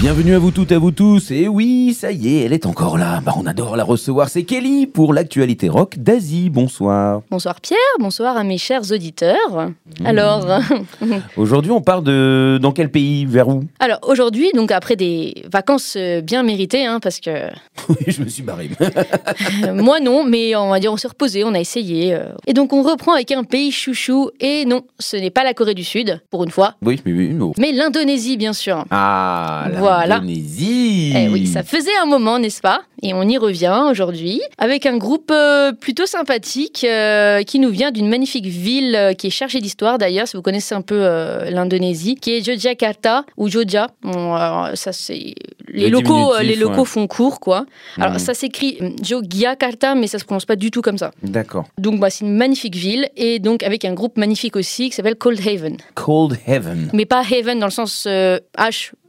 Bienvenue à vous toutes, à vous tous. Et oui, ça y est, elle est encore là. Bah, on adore la recevoir. C'est Kelly pour l'actualité rock d'Asie. Bonsoir. Bonsoir Pierre, bonsoir à mes chers auditeurs. Alors, Aujourd'hui, on part de dans quel pays? Vers où? Alors aujourd'hui, donc après des vacances euh, bien méritées, hein, parce que Oui, je me suis barré. euh, moi non, mais on va dire on s'est reposé, on a essayé. euh. Et donc on reprend avec un pays chouchou. Et non, ce n'est pas la Corée du Sud, pour une fois, oui, mais oui, non. mais l'Indonésie bien sûr. Ah, Voilà. l'Indonésie. Eh oui, ça faisait un moment, n'est-ce pas? Et on y revient aujourd'hui avec un groupe euh, plutôt sympathique euh, qui nous vient d'une magnifique ville euh, qui est chargée d'histoire d'ailleurs, si vous connaissez un peu euh, l'Indonésie, qui est Yogyakarta ou Jogja. Bon, alors, ça c'est les Le locaux, les locaux ouais. font court quoi. Alors Mhm. ça s'écrit Jogyakarta, mais ça se prononce pas du tout comme ça. D'accord. Donc bah, c'est une magnifique ville et donc avec un groupe magnifique aussi qui s'appelle Cold Haven. Cold Heaven. Mais pas Haven dans le sens euh,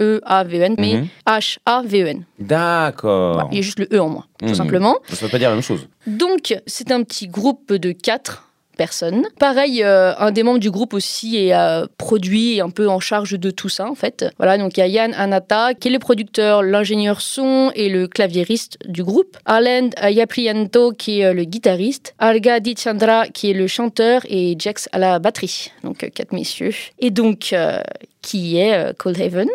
H-E-A-V-E-N, mais Mhm. H-A-V-E-N. D'accord. Voilà, il y a juste le E en moins, tout Mhm. simplement. Ça veut pas dire la même chose. Donc, c'est un petit groupe de quatre personnes. Pareil, euh, un des membres du groupe aussi est euh, produit et un peu en charge de tout ça, en fait. Voilà, donc il y a Yann Anata, qui est le producteur, l'ingénieur son et le claviériste du groupe. Arlen Yaprianto, qui est euh, le guitariste. Alga Dichandra, qui est le chanteur, et Jax à la batterie. Donc, quatre messieurs. Et donc... qui est euh, Cold Haven.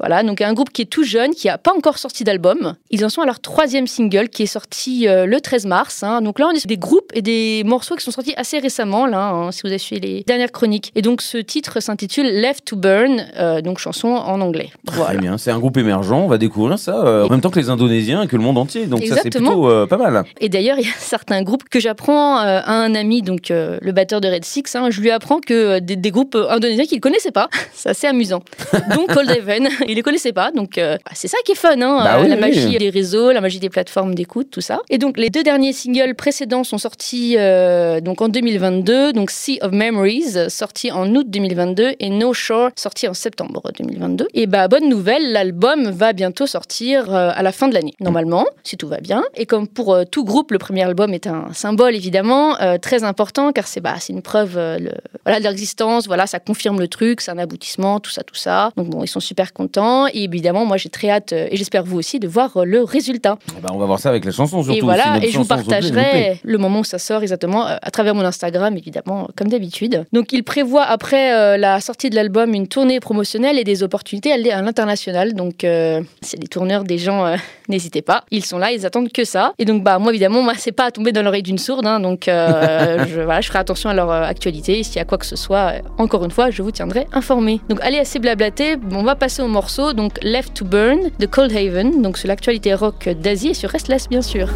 Voilà, donc un groupe qui est tout jeune, qui n'a pas encore sorti d'album. Ils en sont à leur troisième single qui est sorti euh, le 13 mars. hein. Donc là, on est sur des groupes et des morceaux qui sont sortis assez récemment, là, hein, si vous avez suivi les dernières chroniques. Et donc ce titre s'intitule Left to Burn, euh, donc chanson en anglais. Très bien, c'est un groupe émergent, on va découvrir ça euh, en même temps que les Indonésiens et que le monde entier. Donc ça c'est Exactement. plutôt euh, pas mal. Et d'ailleurs, il y a certains groupes que j'apprends à un ami, donc le batteur de Red Six, hein, je lui apprends que des, des groupes indonésiens qu'il ne connaissait pas. C'est assez amusant. Donc Cold Haven, il les connaissait pas. Donc euh, bah, c'est ça qui est fun, hein, Bah euh, oui, la oui. magie des réseaux, la magie des plateformes d'écoute, tout ça. Et donc les deux derniers singles précédents sont sortis euh, donc en 2022. Donc Sea of Memories, sorti en août 2022, et No Shore, sorti en septembre 2022. Et bah bonne nouvelle, l'album va bientôt sortir à la fin de l'année, normalement, si tout va bien. Et comme pour tout groupe, le premier album est un symbole évidemment très important car c'est bah, c'est une preuve le- voilà, de leur existence, voilà, ça confirme le truc, c'est un aboutissement, tout ça, tout ça. Donc bon, ils sont super contents et évidemment, moi j'ai très hâte euh, et j'espère vous aussi de voir euh, le résultat. Ben, on va voir ça avec la chanson surtout. et voilà, et je vous partagerai le moment où ça sort exactement euh, à travers mon Instagram, évidemment, comme d'habitude. Donc il prévoit après euh, la sortie de l'album une tournée promotionnelle et des opportunités à l'international. Donc euh, c'est des tourneurs, des gens, euh, n'hésitez pas. Ils sont là, ils attendent que ça. Et donc bah moi évidemment, moi c'est pas à tomber dans l'oreille d'une sourde. hein. donc je, voilà, je ferai attention à leur actualité. S'il y a quoi que ce soit, encore une fois, je vous tiendrai informé. Donc allez assez blablaté, on va passer au morceau. Donc Left to Burn de Cold Haven. Donc sur l'actualité rock d'Asie et sur Restless bien sûr.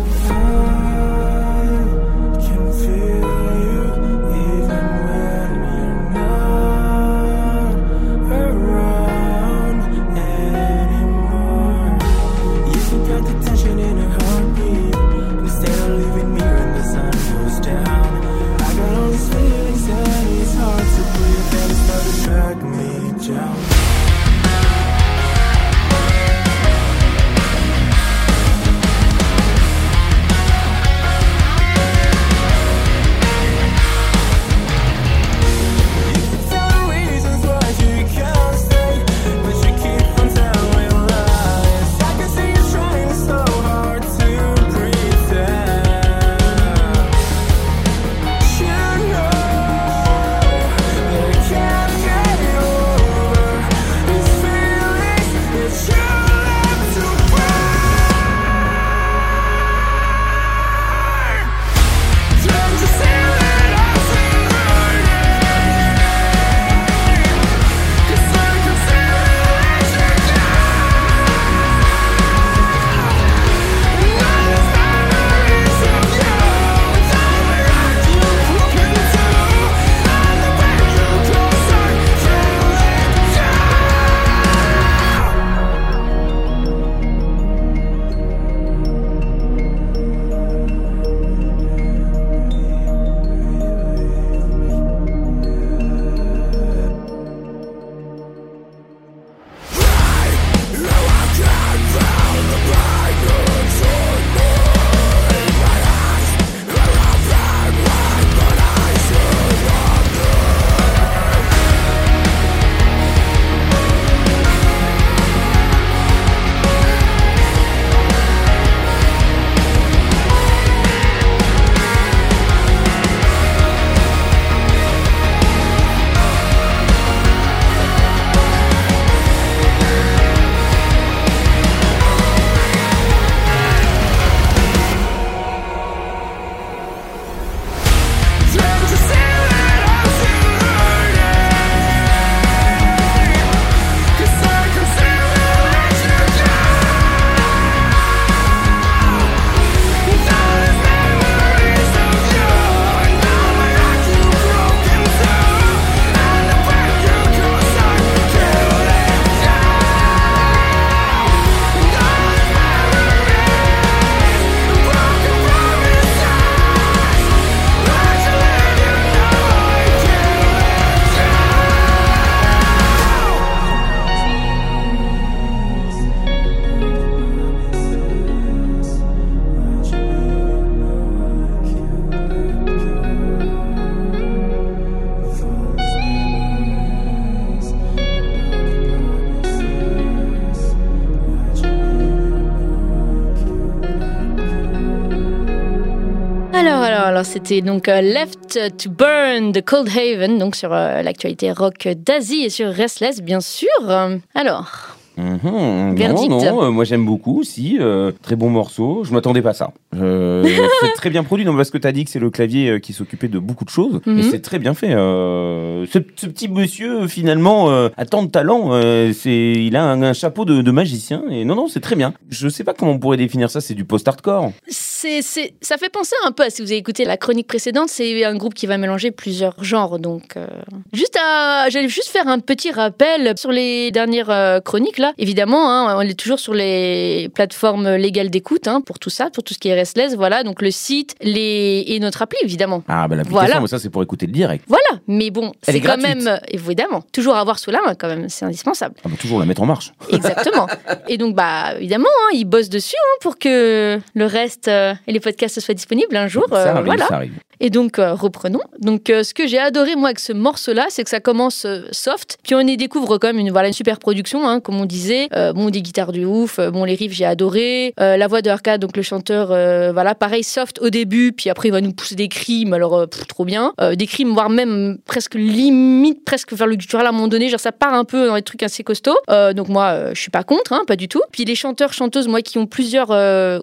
Alors c'était donc euh, Left to Burn de Cold Haven, donc sur euh, l'actualité rock d'Asie et sur Restless bien sûr. Alors, Mhm, Verdict. Non, non, euh, moi j'aime beaucoup, si. euh, très bon morceau. Je m'attendais pas à ça. Euh, c'est très bien produit, non, parce que tu as dit que c'est le clavier euh, qui s'occupait de beaucoup de choses. Et c'est très bien fait. ce, ce petit monsieur, finalement, a tant de talent. c'est, il a un, un chapeau de, de magicien. Et non, non, c'est très bien. Je sais pas comment on pourrait définir ça. C'est du post-hardcore. c'est, ça fait penser un peu à si vous avez écouté la chronique précédente, c'est un groupe qui va mélanger plusieurs genres. Donc, juste à, j'allais juste faire un petit rappel sur les dernières chroniques là. Évidemment, hein, on est toujours sur les plateformes légales d'écoute hein, pour tout ça, pour tout ce qui est restless. Voilà, donc le site, les et notre appli évidemment. Ah, bah l'application, Voilà. mais ça, c'est pour écouter le direct. Voilà, mais bon, c'est est quand gratuite. même évidemment toujours avoir sous la main quand même, c'est indispensable. Ah, bah, toujours la mettre en marche. Exactement. et donc, bah, évidemment, hein, ils bossent dessus pour que le reste euh, et les podcasts soient disponibles un jour. ça euh, arrive, voilà. ça arrive. Et donc, euh, reprenons. Donc, euh, ce que j'ai adoré, moi, avec ce morceau-là, c'est que ça commence euh, soft, puis on y découvre quand même une, voilà, une super production, hein, comme on disait. Bon, des guitares de ouf, bon, les riffs, j'ai adoré. La voix de Arcade, donc le chanteur, voilà, pareil, soft au début, puis après, il va nous pousser des crimes, alors, trop bien. Des crimes, voire même presque limite, presque vers le guttural à un moment donné, genre ça part un peu dans des trucs assez costauds. Donc, moi, je suis pas contre, hein, pas du tout. Puis les chanteurs, chanteuses, moi, qui ont plusieurs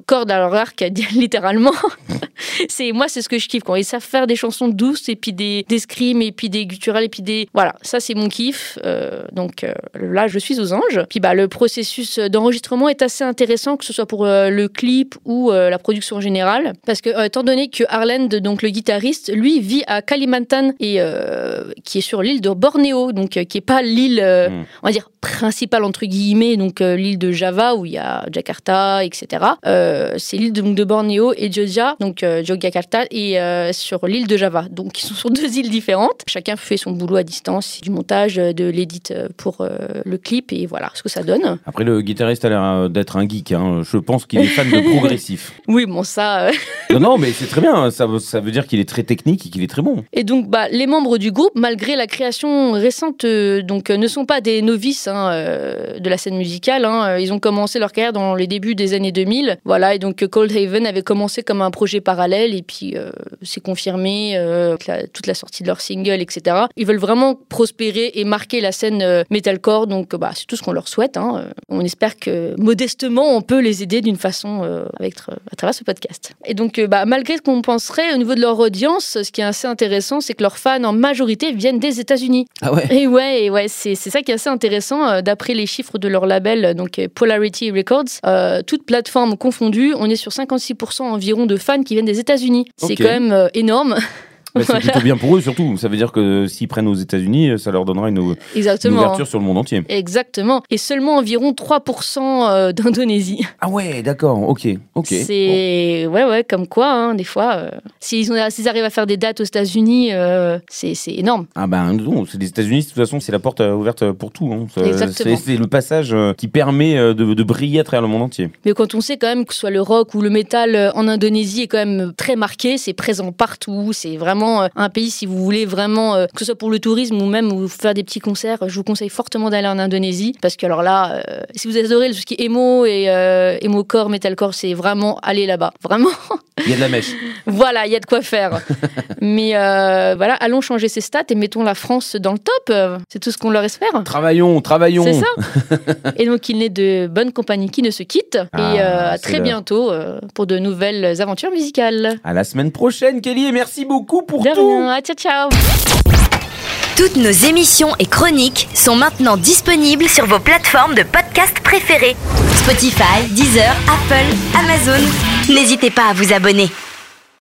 cordes à leur arc, littéralement, c'est moi c'est ce que je kiffe quand ils savent faire des chansons douces et puis des des scrims et puis des gutturales et puis des voilà ça c'est mon kiff. Euh, donc euh, là je suis aux anges. Puis bah le processus d'enregistrement est assez intéressant que ce soit pour euh, le clip ou la production en général parce que étant donné que Arland donc le guitariste lui vit à Kalimantan et qui est sur l'île de Bornéo donc qui est pas l'île euh, Mm. on va dire principale entre guillemets donc l'île de Java où il y a Jakarta etc c'est l'île de, de Bornéo et Jogja donc Yogyakarta. Et sur l'île de Java donc ils sont sur deux îles différentes chacun fait son boulot à distance du montage euh, de l'édit euh, pour euh, le clip et voilà ce que ça donne Après, le guitariste a l'air d'être un geek. hein. Je pense qu'il est fan de progressif. oui bon ça euh, Non, non, mais c'est très bien. Ça, veut- ça veut dire qu'il est très technique et qu'il est très bon. Et donc, bah, les membres du groupe, malgré la création récente, euh, donc, euh, ne sont pas des novices hein, de la scène musicale. hein. Ils ont commencé leur carrière dans les débuts des années 2000. Voilà, et donc Cold Haven avait commencé comme un projet parallèle, et puis c'est confirmé euh, la- toute la sortie de leur single, etc. Ils veulent vraiment prospérer et marquer la scène euh, metalcore, donc euh, bah, c'est tout ce qu'on leur souhaite. hein. Euh, On espère que modestement, on peut les aider d'une façon euh, avec, à travers ce podcast. Et donc, euh, bah, malgré ce qu'on penserait au niveau de leur audience, ce qui est assez intéressant, c'est que leurs fans en majorité viennent des États-Unis. Ah ouais? Et ouais, et ouais, c'est ça qui est assez intéressant. euh, D'après les chiffres de leur label, euh, donc euh, Polarity Records, euh, toutes plateformes confondues, on est sur 56% environ de fans qui viennent des États-Unis. C'est quand même euh, énorme. Bah, c'est Voilà. plutôt bien pour eux, surtout. Ça veut dire que s'ils prennent aux États-Unis, ça leur donnera une, ouverture sur le monde entier. Exactement. Et seulement environ 3% euh, d'Indonésie. Ah ouais, d'accord, ok, ok. C'est ouais ouais comme quoi hein, des fois euh, s'ils ont- s'ils arrivent à faire des dates aux États-Unis euh, c'est c'est énorme. Ah ben non, c'est les États-Unis, de toute façon, c'est la porte euh, ouverte pour tout. hein. C'est le passage euh, qui permet euh, de, de briller à travers le monde entier. Mais quand on sait quand même que ce soit le rock ou le métal euh, en Indonésie est quand même très marqué, c'est présent partout, c'est vraiment euh, un pays si vous voulez vraiment euh, que ce soit pour le tourisme ou même faire des petits concerts, je vous conseille fortement d'aller en Indonésie parce que alors là euh, si vous adorez tout ce qui est emo et euh, emo core, metalcore, c'est vraiment aller là-bas. Vraiment. Il y a de la mèche. Voilà, il y a de quoi faire. Mais euh, voilà, allons changer ces stats et mettons la France dans le top. C'est tout ce qu'on leur espère. Travaillons, travaillons. C'est ça. et donc, il n'est de bonne compagnie qui ne se quitte. Ah, et euh, à très bientôt euh, pour de nouvelles aventures musicales. À la semaine prochaine, Kelly, et merci beaucoup pour De tout. rien. Ah, ciao, ciao. Toutes nos émissions et chroniques sont maintenant disponibles sur vos plateformes de podcast préférées. Spotify, Deezer, Apple, Amazon. N'hésitez pas à vous abonner.